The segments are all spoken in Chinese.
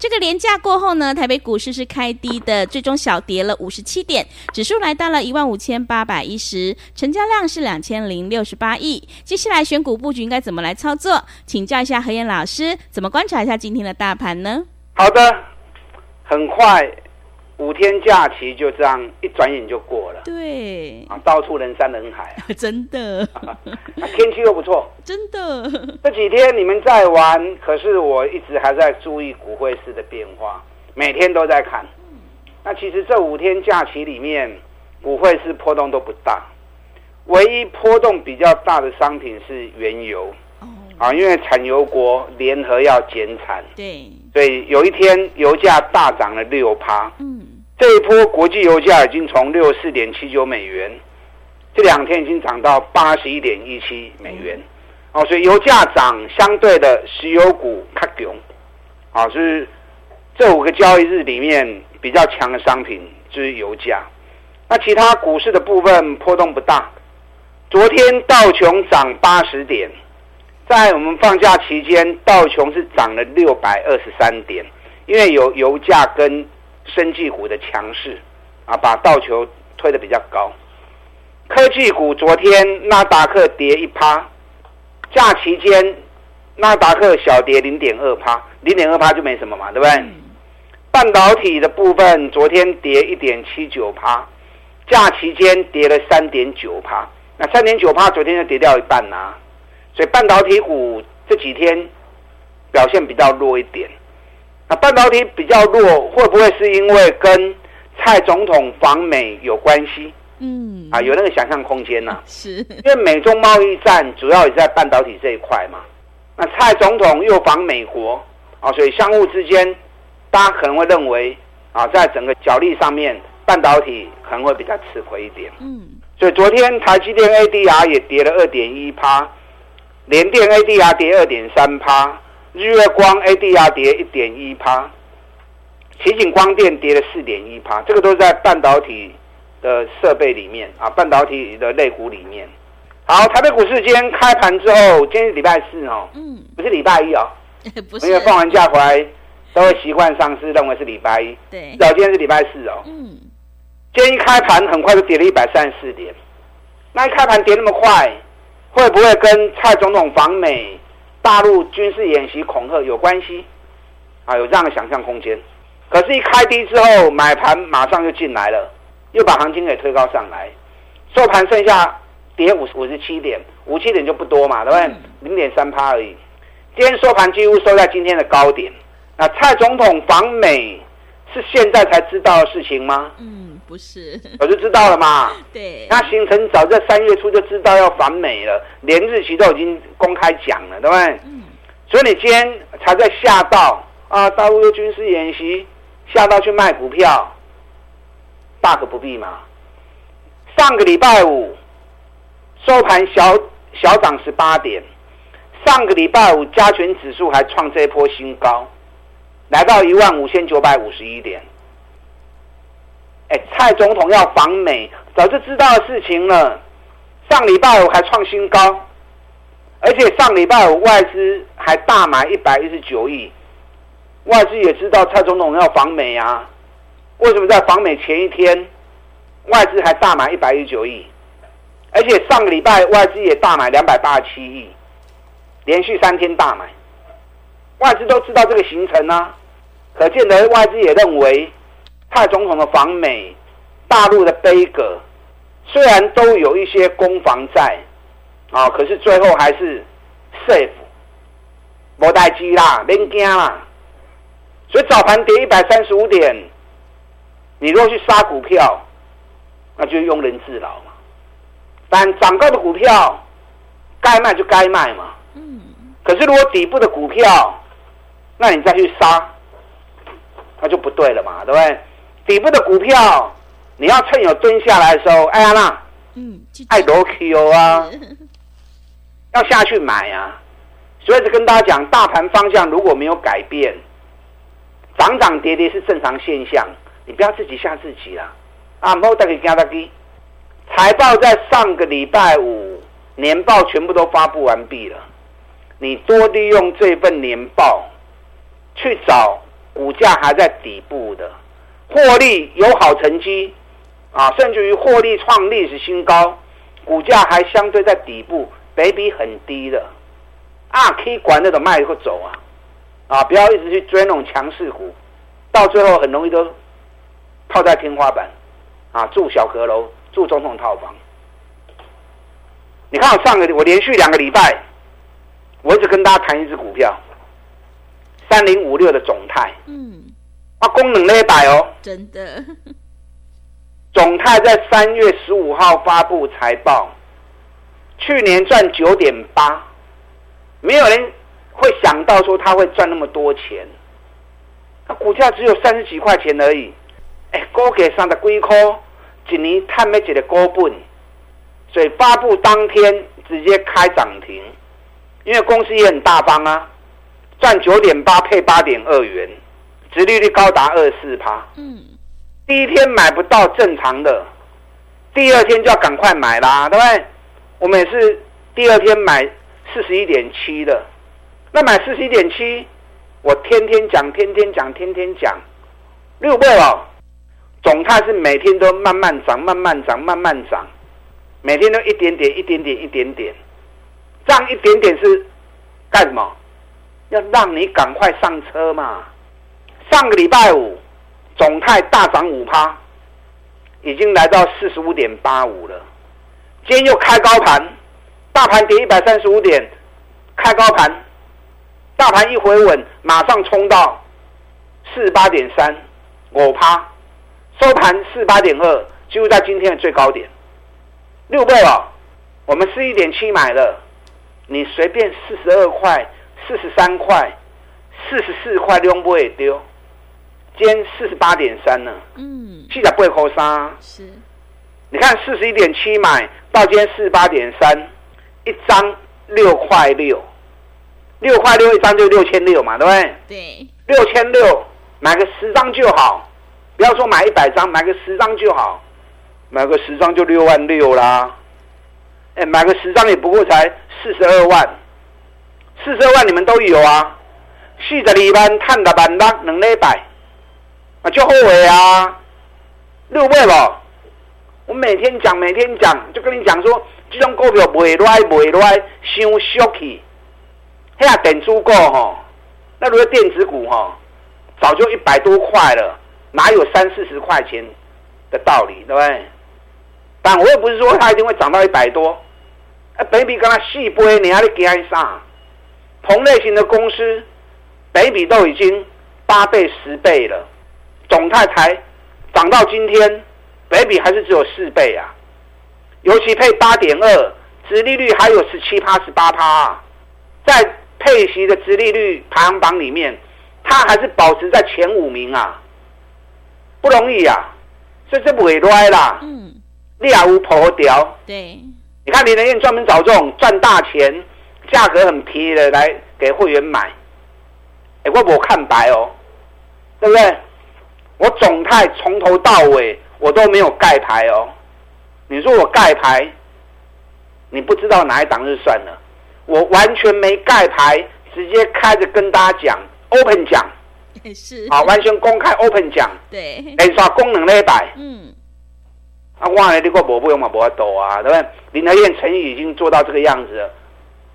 这个连假过后呢，台北股市是开低的，最终小跌了五十七点，指数来到了一万五千八百一十，成交量是两千零六十八亿。接下来选股布局应该怎么来操作？请教一下何燕老师，怎么观察一下今天的大盘呢？好的，很快五天假期就这样一转眼就过了。对啊，到处人山人海啊，真的。啊，天气又不错，真的。这几天你们在玩，可是我一直还在注意股汇市的变化，每天都在看。那其实这五天假期里面，股汇市波动都不大，唯一波动比较大的商品是原油。啊，因为产油国联合要减产，对，所以有一天油价大涨了六趴。嗯，这一波国际油价已经从六十四点七九美元，这两天已经涨到八十一点一七美元。哦，所以油价涨，相对的石油股卡囧。啊，是这五个交易日里面比较强的商品就是油价。那其他股市的部分波动不大。昨天道琼涨八十点。在我们放假期间，道琼是涨了六百二十三点，因为有油价跟生技股的强势啊，把道球推得比较高。科技股昨天纳达克跌一趴，假期间纳达克小跌零点二趴，零点二趴就没什么嘛，对不对？嗯、半导体的部分昨天跌一点七九趴，假期间跌了三点九趴，那三点九趴昨天就跌掉一半呐、啊。所以半导体股这几天表现比较弱一点。那半导体比较弱，会不会是因为跟蔡总统访美有关系？嗯，啊，有那个想象空间呐、啊。是，因为美中贸易战主要也在半导体这一块嘛。那蔡总统又访美国啊，所以相互之间，大家可能会认为啊，在整个角力上面，半导体可能会比较吃亏一点。嗯，所以昨天台积电 ADR 也跌了二点一趴。联电 ADR 跌二点三趴，日月光 ADR 跌一点一趴，奇景光电跌了四点一趴，这个都是在半导体的设备里面啊，半导体的类股里面。好，台北股市今天开盘之后，今天是礼拜四哦，嗯，不是礼拜一哦，不是，因为放完假回来都会习惯上市认为是礼拜一，对，然后今天是礼拜四哦，嗯，今天一开盘很快就跌了一百三十四点，那一开盘跌那么快。会不会跟蔡总统访美、大陆军事演习恐吓有关系？啊，有这样的想象空间。可是，一开低之后，买盘马上就进来了，又把行情给推高上来。收盘剩下跌五五十七点，五七点就不多嘛，对不对？零点三趴而已。今天收盘几乎收在今天的高点。那蔡总统访美是现在才知道的事情吗？嗯。不是，我就知道了嘛。对，那行程早在三月初就知道要反美了，连日期都已经公开讲了，对不对？嗯。所以你今天才在吓到啊，大陆的军事演习，吓到去卖股票，大可不必嘛。上个礼拜五收盘小小涨十八点，上个礼拜五加权指数还创这一波新高，来到一万五千九百五十一点。哎，蔡总统要访美，早就知道的事情了。上礼拜五还创新高，而且上礼拜五外资还大买一百一十九亿。外资也知道蔡总统要访美啊，为什么在访美前一天，外资还大买一百一十九亿？而且上个礼拜外资也大买两百八十七亿，连续三天大买。外资都知道这个行程啊，可见得外资也认为。蔡总统的访美，大陆的杯葛，虽然都有一些攻防在，啊，可是最后还是 safe，无代志啦，免惊啦。所以早盘跌一百三十五点，你若去杀股票，那就庸人自扰嘛。但涨高的股票该卖就该卖嘛。嗯。可是如果底部的股票，那你再去杀，那就不对了嘛，对不对？底部的股票，你要趁有蹲下来的时候，哎呀那，嗯，爱罗 Q 啊，要下去买啊。所以，就跟大家讲，大盘方向如果没有改变，涨涨跌跌是正常现象，你不要自己吓自己啦。啊，莫大给加大给。财报在上个礼拜五，年报全部都发布完毕了，你多利用这份年报去找股价还在底部的，获利有好成绩啊，甚至于获利创历史新高，股价还相对在底部，北比很低的。啊，可以管那种卖或走啊，啊，不要一直去追那种强势股，到最后很容易都套在天花板，啊，住小阁楼，住总统套房。你看我上个我连续两个礼拜，我一直跟大家谈一只股票，三零五六的总泰，嗯，啊，功能那百哦，真的，总泰在三月十五号发布财报，去年赚九点八。没有人会想到说他会赚那么多钱，他股价只有三十几块钱而已。哎，股价上的几块，一年探没几个高本，所以发布当天直接开涨停，因为公司也很大方啊，赚九点八配八点二元，殖利率高达二四趴。嗯，第一天买不到正常的，第二天就要赶快买啦，对不对？我们也是第二天买。四十一点七的，那买四十一点七，我天天讲，天天讲，天天讲，六倍哦。总泰是每天都慢慢涨，慢慢涨，慢慢涨，每天都一点点，一点点，一点点，这样一点点是干什么？要让你赶快上车嘛。上个礼拜五，总泰大涨五趴，已经来到四十五点八五了，今天又开高盘。大盘跌一百三十五点，开高盘，大盘一回稳，马上冲到四十八点三，我趴，收盘四十八点二，几乎在今天的最高点，六倍了。我们四一点七买了，你随便四十二块、四十三块、四十四块都不会丢。今天四十八点三呢，嗯，记得不会扣杀。是，你看四十一点七买到今天四十八点三。一张六块六，六块六一张就六千六嘛，对不对？对，六千六买个十张就好，不要说买一百张，买个十张就好，买个十张就六万六啦。哎，买个十张也不过才四十二万，四十二万你们都有啊。四十二万赚的万六两礼拜，啊，就后悔啊，六倍了。我每天讲，每天讲，就跟你讲说。这种股票卖来卖来，伤俗气。那电子股吼，那如果电子股吼，早就一百多块了，哪有三四十块钱的道理，对不对？但我也不是说它一定会涨到一百多。啊，北比跟它细倍，你还得给它上。同类型的公司，北比都已经八倍、十倍了，总泰才涨到今天，本益比还是只有四倍啊。尤其配八点二，殖利率还有十七趴、十八趴，在配息的殖利率排行榜里面，它还是保持在前五名啊，不容易啊，所以这不会赖啦。嗯，你也无破掉。对，你看，林德燕专门找这种赚大钱、价格很便宜的来给会员买。哎，我我看白哦，对不对？我总泰从头到尾我都没有盖牌哦。你说我盖牌，你不知道哪一档就算了。我完全没盖牌，直接开着跟大家讲，open 讲，是啊，完全公开 open 讲。对，哎，说功能那一百，嗯，啊，哇，你个我不用嘛，不要抖啊，对不对？林德燕诚意已经做到这个样子了，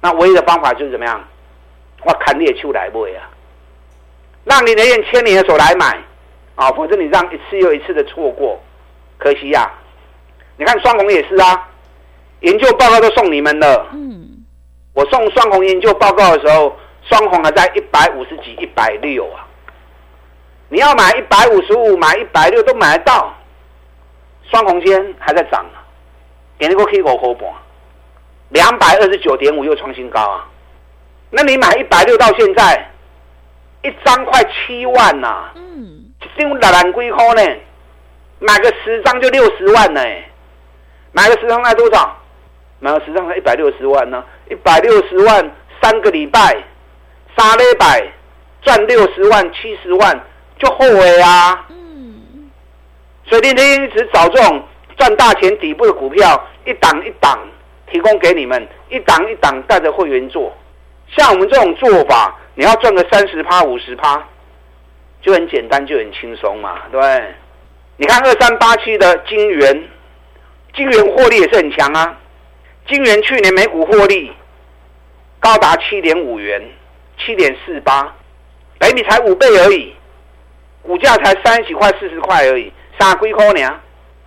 那唯一的方法就是怎么样？我砍你的手来不啊，让林德燕牵你的手来买啊，否则你让一次又一次的错过，可惜呀、啊。你看双红也是啊，研究报告都送你们了。嗯，我送双红研究报告的时候，双红还在一百五十几、一百六啊。你要买一百五十五、买一百六都买得到。双红今天还在涨啊，给那个 K 五毫半，两百二十九点五又创新高啊！那你买一百六到现在，一张快七万呐、啊，嗯，一张六万几块呢，买个十张就六十万呢，买个十张才多少？买个十张才一百六十万呢，一百六十万三个礼拜，三礼拜赚六十万七十万就后悔啊！嗯，所以天天一直找这种赚大钱底部的股票，一档一档提供给你们，一档一档带着会员做。像我们这种做法，你要赚个三十趴、五十趴，就很简单，就很轻松嘛，对？你看二三八七的金圆，金圆获利也是很强啊。金圆去年每股获利高达七点五元，七点四八，北比才五倍而已，股价才三十几块、四十块而已，傻龟壳呢？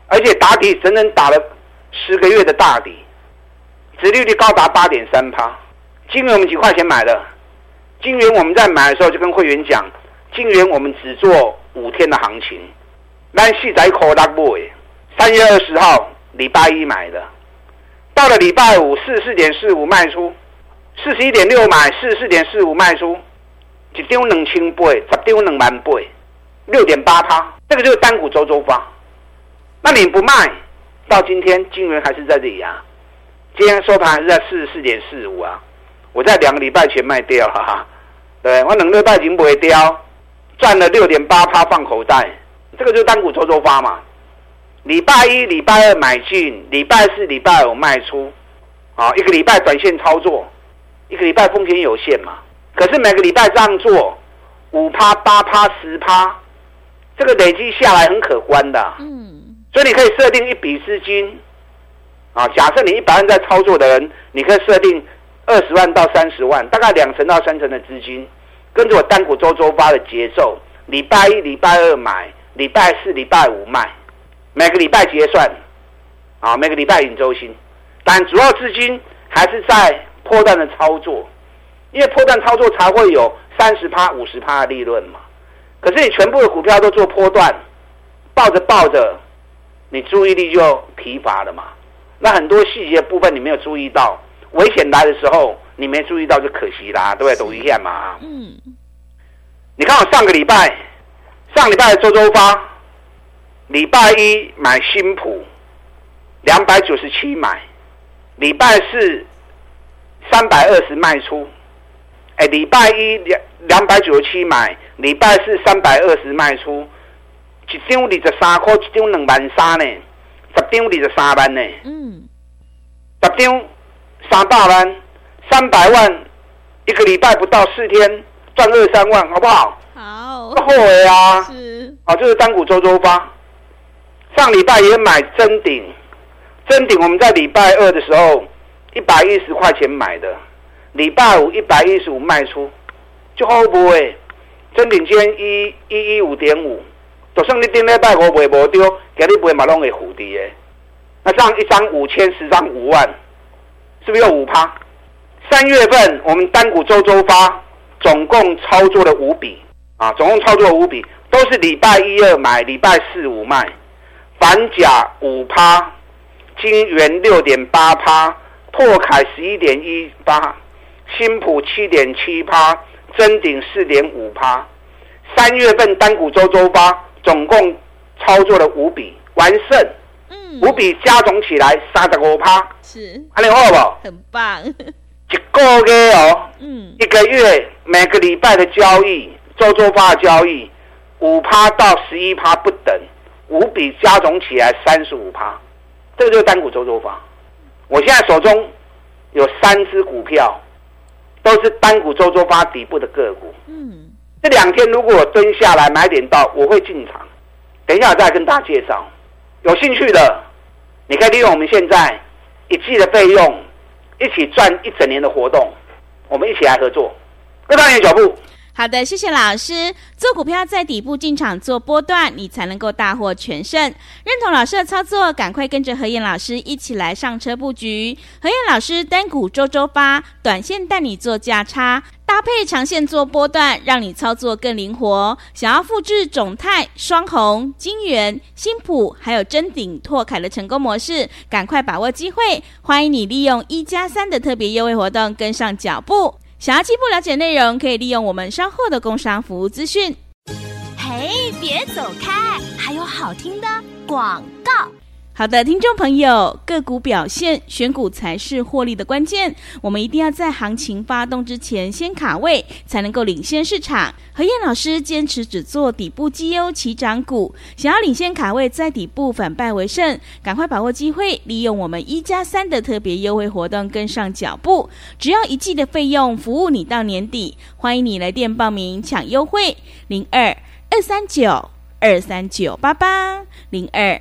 而且打底整整打了十个月的大底，殖利率高达八点三趴。金圆我们几块钱买的？金圆我们在买的时候就跟会员讲，金元我们只做五天的行情。咱四仔口拉布诶，三月二十号礼拜一买的，到了礼拜五四十四点四五卖出，四十一点六买，四十四点四五卖出，一张两千倍，十张两万倍，六点八趴，这个就是单股周周发。那你不卖，到今天金元还是在这里啊？今天收盘还是在四十四点四五啊？我在两个礼拜前卖掉了哈，对，我两个礼拜前不会掉，赚了六点八趴放口袋，这个就是单股周周发嘛。礼拜一、礼拜二买进，礼拜四、礼拜五卖出，啊，一个礼拜短线操作，一个礼拜风险有限嘛。可是每个礼拜这样做，五趴、八趴、十趴，这个累积下来很可观的。嗯，所以你可以设定一笔资金，啊，假设你一百万在操作的人，你可以设定。二十万到三十万，大概两成到三成的资金，跟着我单股周周发的节奏，礼拜一、礼拜二买，礼拜四、礼拜五卖，每个礼拜结算，啊，每个礼拜领周薪，但主要资金还是在波段的操作，因为波段操作才会有三十趴、五十趴的利润嘛。可是你全部的股票都做波段，抱着抱着，你注意力就疲乏了嘛。那很多细节部分你没有注意到。危险来的时候，你没注意到就可惜啦，对不对？抖一下嘛。嗯。你看我上个礼拜，上礼拜的周周发，礼拜一买新普，两百九十七买，礼拜四三百二十卖出。哎，礼拜一两两百九十七买，礼拜四三百二十卖出，一张二十三块，一张两万三呢，十张二十三万呢。嗯。十张。三百万，三百万，一个礼拜不到四天赚二三万，好不好？好。后悔啊！是。啊，就是单股周周发。上礼拜也买真顶，真顶我们在礼拜二的时候一百一十块钱买的，礼拜五一百一十五卖出，就好不会。真顶今天一一一五点五，就算你顶礼拜五卖无丢，今日卖嘛拢会负的。那这样一张五千，十张五万。是不是有五趴？三月份我们单股周周发，总共操作了五笔啊，总共操作了五笔，都是礼拜一二买，礼拜四五卖，反甲五趴，金元六点八趴，破凯十一点一八，新普七点七趴，真顶四点五趴。三月份单股周周发，总共操作了五笔，完胜。嗯，五笔加总起来三十五趴，是，安尼好不？很棒。一个月哦，嗯，一个月每个礼拜的交易，周周发的交易，五趴到十一趴不等，五笔加总起来三十五趴，这个就是单股周周发。我现在手中有三只股票，都是单股周周发底部的个股。嗯，这两天如果我蹲下来买点到，我会进场。等一下我再跟大家介绍。有兴趣的，你可以利用我们现在一季的费用，一起赚一整年的活动，我们一起来合作，跟上你的脚步。好的，谢谢老师。做股票在底部进场做波段，你才能够大获全胜。认同老师的操作，赶快跟着何燕老师一起来上车布局。何燕老师单股周周发，短线带你做价差，搭配长线做波段，让你操作更灵活。想要复制种泰、双红、晶圆、新普还有臻鼎、拓凯的成功模式，赶快把握机会。欢迎你利用一加三的特别优惠活动跟上脚步。想要进一步了解内容，可以利用我们稍后的工商服务资讯。嘿，别走开，还有好听的广告。好的，听众朋友，个股表现，选股才是获利的关键。我们一定要在行情发动之前先卡位，才能够领先市场。何燕老师坚持只做底部绩优起涨股，想要领先卡位，在底部反败为胜，赶快把握机会，利用我们一加三的特别优惠活动，跟上脚步。只要一季的费用，服务你到年底。欢迎你来电报名抢优惠，零二二三九二三九八八零二。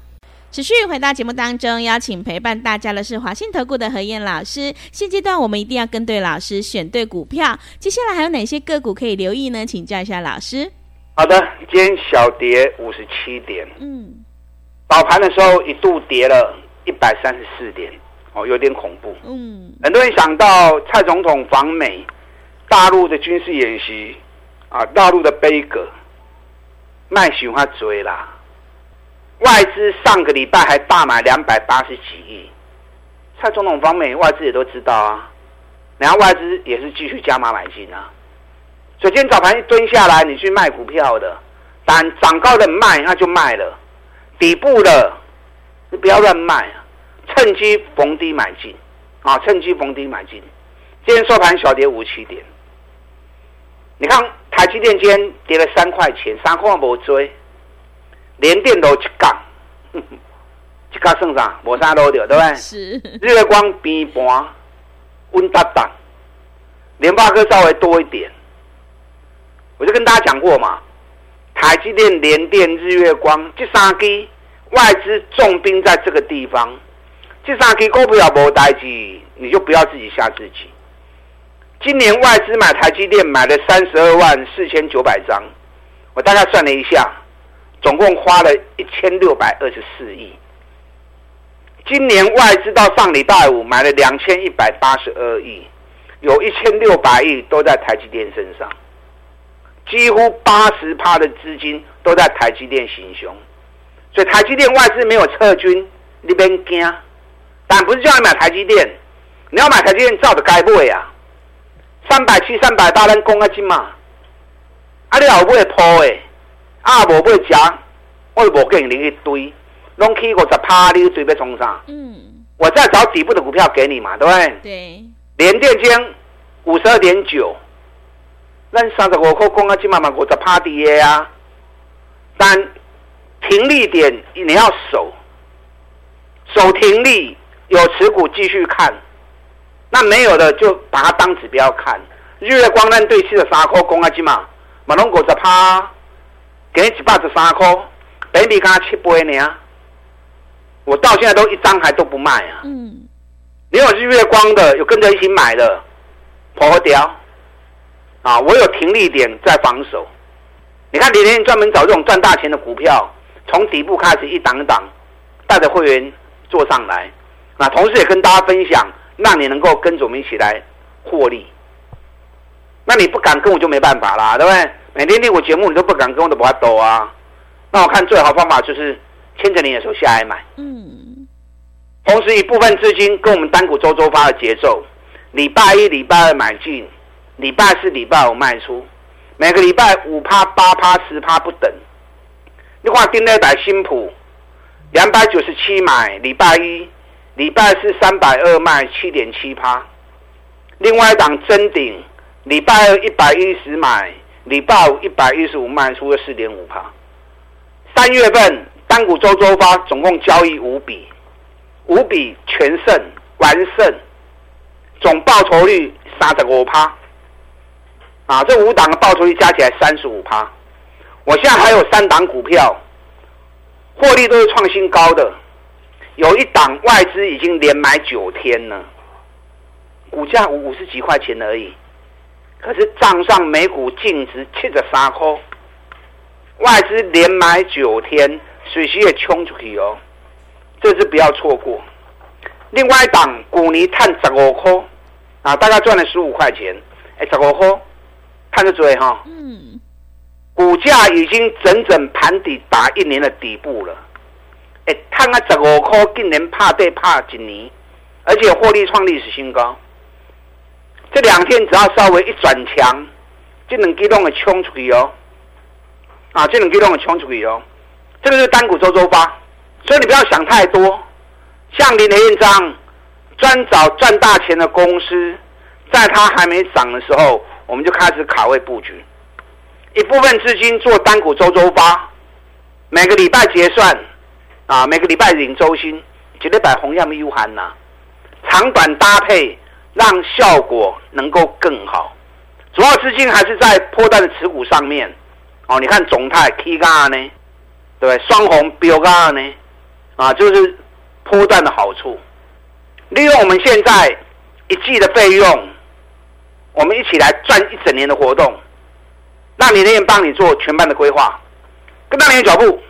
持续回到节目当中，邀请陪伴大家的是华信投顾的何燕老师。现阶段我们一定要跟对老师，选对股票。接下来还有哪些个股可以留意呢？请教一下老师。好的，今天小跌五十七点，嗯，早盘的时候一度跌了一百三十四点，哦，有点恐怖。嗯，很多人想到蔡总统访美，大陆的军事演习啊，大陆的杯葛，卖喜欢追啦。外资上个礼拜还大买两百八十几亿，蔡总统方面外资也都知道啊，然后外资也是继续加码买进啊。所以今天早盘一蹲下来，你去卖股票的，但涨高的卖那就卖了，底部的你不要乱卖啊，趁机逢低买进啊，趁机逢低买进。今天收盘小跌五七点，你看台积电今天跌了三块钱，三块没追。连电都一杠，一杠算啥？无啥路掉，对不对？是。日月光边盘温搭档，联发科稍微多一点。我就跟大家讲过嘛，台积电、联电、日月光这三支外资重兵在这个地方，这三支股票无代志，你就不要自己吓自己。今年外资买台积电买了三十二万四千九百张，我大概算了一下。总共花了一千六百二十四亿。今年外资到上礼拜五买了两千一百八十二亿，有一千六百亿都在台积电身上，几乎八十趴的资金都在台积电行凶，所以台积电外资没有撤军，你别惊。但不是叫你买台积电，你要买台积电照着该买啊，三百七、三百八，咱讲啊金嘛，啊你老不会抛诶。啊，无买食，我就无给你一堆，拢起五十趴，你准备冲啥？嗯，我再找底部的股票给你嘛，对不对？对。联电间五十二点九，那三十五块公啊，起码嘛五十趴跌啊。但停利点你要守，守停利，有持股继续看，那没有的就把它当指标看。日月光咱对齐的三块公啊，起码嘛拢五十趴。给你一百十三块，本比刚七倍呢。我到现在都一张还都不卖啊。嗯。你有日月光的，有跟着一起买的，破掉。啊，我有停利点在防守。你看，李天专门找这种赚大钱的股票，从底部开始一档一档，带着会员做上来。那同时也跟大家分享，让你能够跟着我们一起来获利。那你不敢跟我就没办法啦，对不对？每天听我节目，你都不敢跟我的不法抖啊！那我看最好方法就是牵着你的手下来买。嗯。同时，一部分资金跟我们单股周周发的节奏，礼拜一、礼拜二买进，礼拜四、礼拜五卖出，每个礼拜五趴、八趴、十趴不等。你看今天买新普，两百九十七买，礼拜一、礼拜四三百二卖，七点七趴。另外一档真顶，礼拜二一百一十买。礼拜五一百一十五卖出了四点五趴。三月份单股周周发总共交易五笔，五笔全胜完胜，总报酬率三十五趴。啊，这五档的报酬率加起来三十五趴。我现在还有三档股票，获利都是创新高的。有一档外资已经连买九天了，股价五五十几块钱而已，可是账上每股净值七十三块。外资连买九天，水席也冲出去哦，这次不要错过。另外一档股泥探十五块，啊，大概赚了十五块钱，哎，十五块，看得准哈。嗯。股价已经整整盘底打一年的底部了，哎，探啊十五块，今年怕对怕一年，而且获利创历史新高。这两天只要稍微一转强，就能给动的冲出去哦。啊，这种机动的冲出去哦，这个是单股周周发，所以你不要想太多。像林和彦这样专找赚大钱的公司，在它还没涨的时候，我们就开始卡位布局，一部分资金做单股周周发，每个礼拜结算，啊，每个礼拜领周薪，绝对摆红样的 U 盘呐，长短搭配，让效果能够更好。主要资金还是在波段的持股上面。哦，你看总泰 K R 呢，对不对？双红标嘎呢，啊，就是波段的好处。利用我们现在一季的费用，我们一起来赚一整年的活动，让你那边帮你做全班的规划，跟上你的脚步。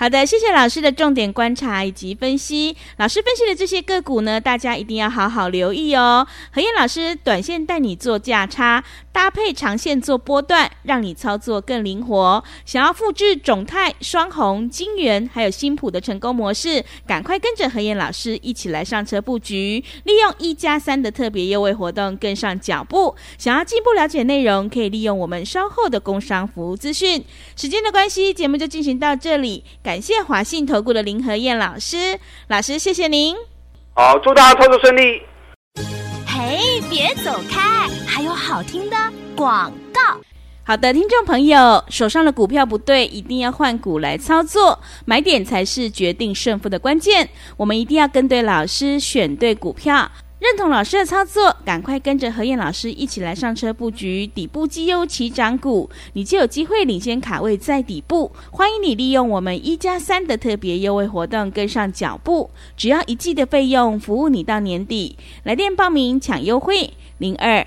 好的，谢谢老师的重点观察以及分析。老师分析的这些个股呢，大家一定要好好留意哦。何燕老师短线带你做价差，搭配长线做波段，让你操作更灵活。想要复制种泰、双鸿、晶圆还有新普的成功模式，赶快跟着何燕老师一起来上车布局，利用一加三的特别优惠活动跟上脚步。想要进一步了解内容，可以利用我们稍后的工商服务资讯。时间的关系，节目就进行到这里。感谢华信投顾的林何燕老师，老师谢谢您。好，祝大家操作顺利。嘿，别走开，还有好听的广告。好的，听众朋友，手上的股票不对，一定要换股来操作，买点才是决定胜负的关键。我们一定要跟对老师，选对股票。认同老师的操作，赶快跟着何燕老师一起来上车布局底部绩优起涨股，你就有机会领先卡位在底部。欢迎你利用我们一加三的特别优惠活动跟上脚步，只要一季的费用，服务你到年底。来电报名抢优惠，零二